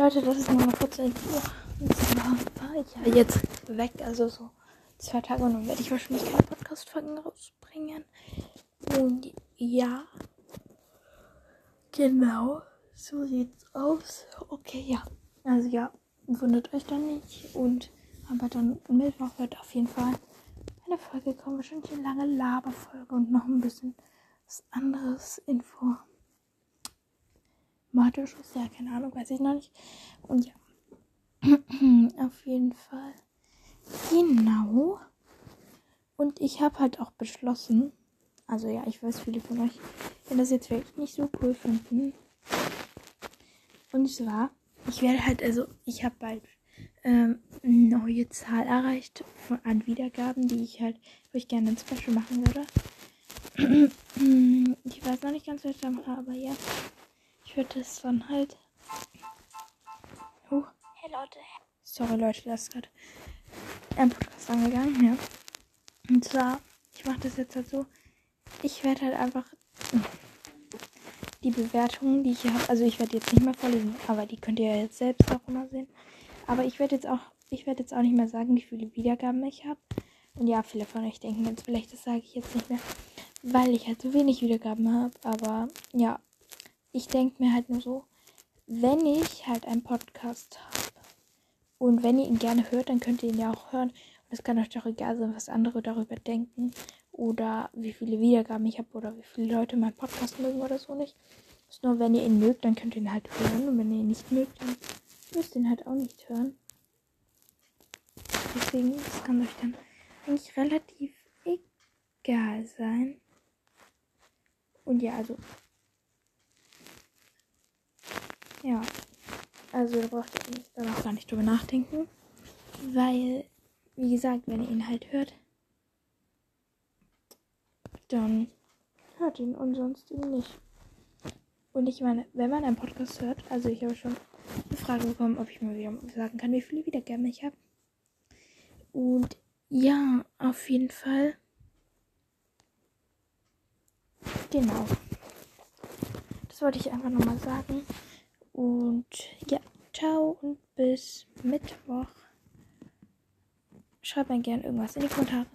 Leute, das ist kurze Info. Und zwar war ich ja jetzt weg, also so zwei Tage und dann werde ich wahrscheinlich keine Podcast-Folgen rausbringen. Und ja, genau, so sieht's aus. Okay, ja. Also ja, wundert euch dann nicht. Und aber dann Mittwoch wird auf jeden Fall eine Folge kommen. Wahrscheinlich eine lange Laberfolge und noch ein bisschen was anderes Info. Matheschuss, ja, keine Ahnung, weiß ich noch nicht. Und ja, auf jeden Fall. Genau. Und ich habe halt auch beschlossen, also ja, ich weiß, viele von euch werden das jetzt vielleicht nicht so cool finden. Und zwar, ich werde halt, also ich habe bald ähm, eine neue Zahl erreicht von, an Wiedergaben, die ich halt, wo ich gerne ein Special machen würde. ich weiß noch nicht ganz, was ich da mache, aber ja. Ich würde das dann halt. Oh. Hey Leute. Sorry Leute, das ist gerade ein Podcast angegangen, ja. Und zwar, ich mache das jetzt halt so. Ich werde halt einfach die Bewertungen, die ich hier habe, also ich werde jetzt nicht mehr vorlesen, aber die könnt ihr ja jetzt selbst auch immer sehen. Aber ich werde jetzt auch, ich werde jetzt auch nicht mehr sagen, wie viele Wiedergaben ich habe. Und ja, viele von euch denken jetzt vielleicht, das sage ich jetzt nicht mehr, weil ich halt so wenig Wiedergaben habe. Aber ja, ich denke mir halt nur so, wenn ich halt einen Podcast habe und wenn ihr ihn gerne hört, dann könnt ihr ihn ja auch hören. Und es kann euch doch egal sein, was andere darüber denken oder wie viele Wiedergaben ich habe oder wie viele Leute meinen Podcast mögen oder so nicht. Ist nur, wenn ihr ihn mögt, dann könnt ihr ihn halt hören und wenn ihr ihn nicht mögt, dann müsst ihr ihn halt auch nicht hören. Deswegen, das kann euch dann eigentlich relativ egal sein. Und ja, also Ja. Also da braucht ihr dann auch gar nicht drüber nachdenken. Weil, wie gesagt, wenn ihr ihn halt hört, dann hört ihn und sonst ihn nicht. Und ich meine, wenn man einen Podcast hört, also ich habe schon eine Frage bekommen, ob ich mal wieder sagen kann, wie viele Wiedergaben ich habe. Und ja, auf jeden Fall. Genau. Das wollte ich einfach nochmal sagen. Und ja, ciao und bis Mittwoch. Schreibt mir gerne irgendwas in die Kommentare.